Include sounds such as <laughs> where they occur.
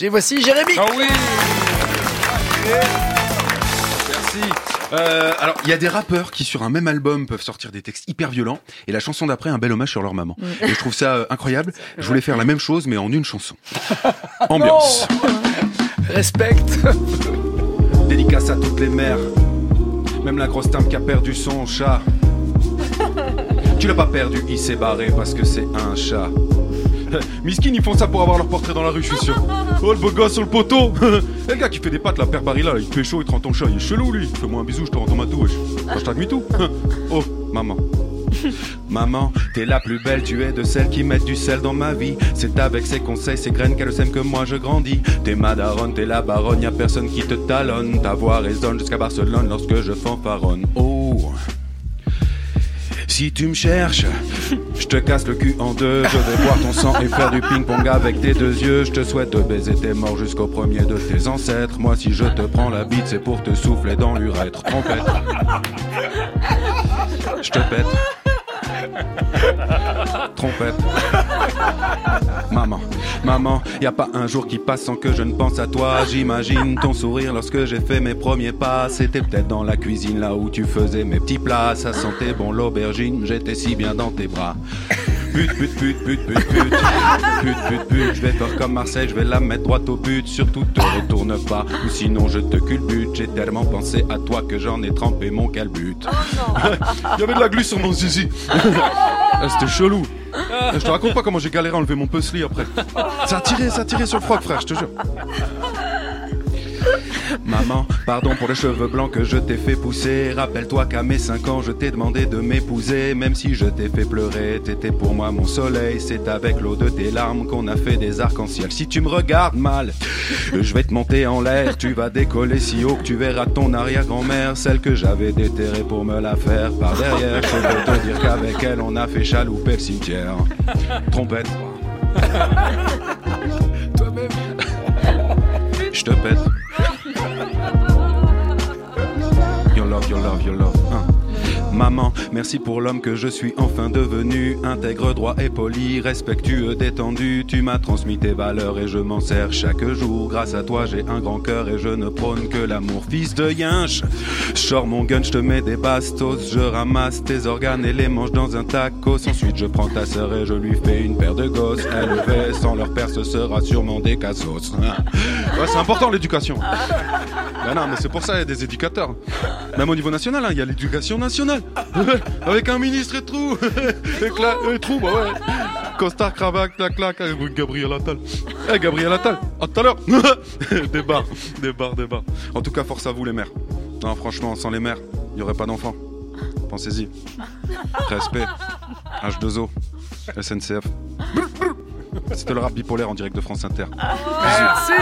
Et voici Jérémy. Ah oui Merci. Euh, alors, il y a des rappeurs qui, sur un même album, peuvent sortir des textes hyper violents, et la chanson d'après, un bel hommage sur leur maman. Et je trouve ça euh, incroyable. Je voulais faire la même chose, mais en une chanson. Ambiance. <laughs> Respecte. <laughs> Dédicace à toutes les mères. Même la grosse dame qui a perdu son chat. <laughs> Tu l'as pas perdu, il s'est barré parce que c'est un chat. <laughs> Miskin, ils font ça pour avoir leur portrait dans la rue, je suis sûr. Oh, le beau gosse sur le poteau <laughs> Eh, Le gars qui fait des pattes, la père Barilla, là, il fait chaud, il te rend ton chat, il est chelou, lui. Fais-moi un bisou, je te rends ton matou, wesh. Hashtag MeToo. <laughs> Oh, maman. Maman, t'es la plus belle, tu es de celles qui mettent du sel dans ma vie. C'est avec ses conseils, ses graines qu'elle sème que moi je grandis. T'es ma daronne, t'es la baronne, y a personne qui te talonne. Ta voix résonne jusqu'à Barcelone lorsque je fanfaronne. Oh, si tu me cherches, je te casse le cul en deux. Je vais boire ton sang et faire du ping-pong avec tes deux yeux. Je te souhaite de baiser tes morts jusqu'au premier de tes ancêtres. Moi, si je te prends la bite, c'est pour te souffler dans l'urètre. Trompette. Je te pète. Trompette. Maman, maman, y a pas un jour qui passe sans que je ne pense à toi. J'imagine ton sourire lorsque j'ai fait mes premiers pas. C'était peut-être dans la cuisine là où tu faisais mes petits plats. Ça sentait bon l'aubergine, j'étais si bien dans tes bras. Pute, pute, pute, pute, pute, pute, pute, pute, pute, je vais faire comme Marseille, je vais la mettre droite au but, surtout te retourne pas, ou sinon je te culbute, j'ai tellement pensé à toi que j'en ai trempé mon calbut. <laughs> Il y avait de la glu sur mon zizi. <laughs> Ah, C'était chelou. Je te raconte pas comment j'ai galéré à enlever mon puzzle après. Ça a tiré, ça a tiré sur le froc, frère, je te jure. Maman, pardon pour les cheveux blancs que je t'ai fait pousser. Rappelle-toi qu'à mes 5 ans, je t'ai demandé de m'épouser. Même si je t'ai fait pleurer, t'étais pour moi mon soleil. C'est avec l'eau de tes larmes qu'on a fait des arcs-en-ciel. Si tu me regardes mal, je vais te monter en l'air. Tu vas décoller si haut que tu verras ton arrière-grand-mère. Celle que j'avais déterrée pour me la faire par derrière. Je veux te dire qu'avec elle, on a fait chalouper le cimetière. Trompette. <laughs> Toi-même. Je te pète. Love, your love, your love. Maman, merci pour l'homme que je suis enfin devenu. Intègre, droit et poli, respectueux, détendu. Tu m'as transmis tes valeurs et je m'en sers chaque jour. Grâce à toi, j'ai un grand cœur et je ne prône que l'amour. Fils de yinche, sors mon gun, je te mets des bastos. Je ramasse tes organes et les mange dans un tacos. Ensuite, je prends ta sœur et je lui fais une paire de gosses. Élevés sans leur père, ce sera sûrement des cassos. Ouais, c'est important l'éducation. Ben non, mais c'est pour ça qu'il y a des éducateurs. Même au niveau national, hein, il y a l'éducation nationale. <laughs> Avec un ministre et tout. <laughs> et, tout, bah ouais. Costard, cravate, clac, clac. avec Gabriel Attal. Eh, Gabriel Attal, à tout à l'heure. <laughs> des barres, des barres, des barres. En tout cas, force à vous, les mères. Non, franchement, sans les mères, il n'y aurait pas d'enfants. Pensez-y. Respect. H2O. SNCF. C'était le rap bipolaire en direct de France Inter. Merci.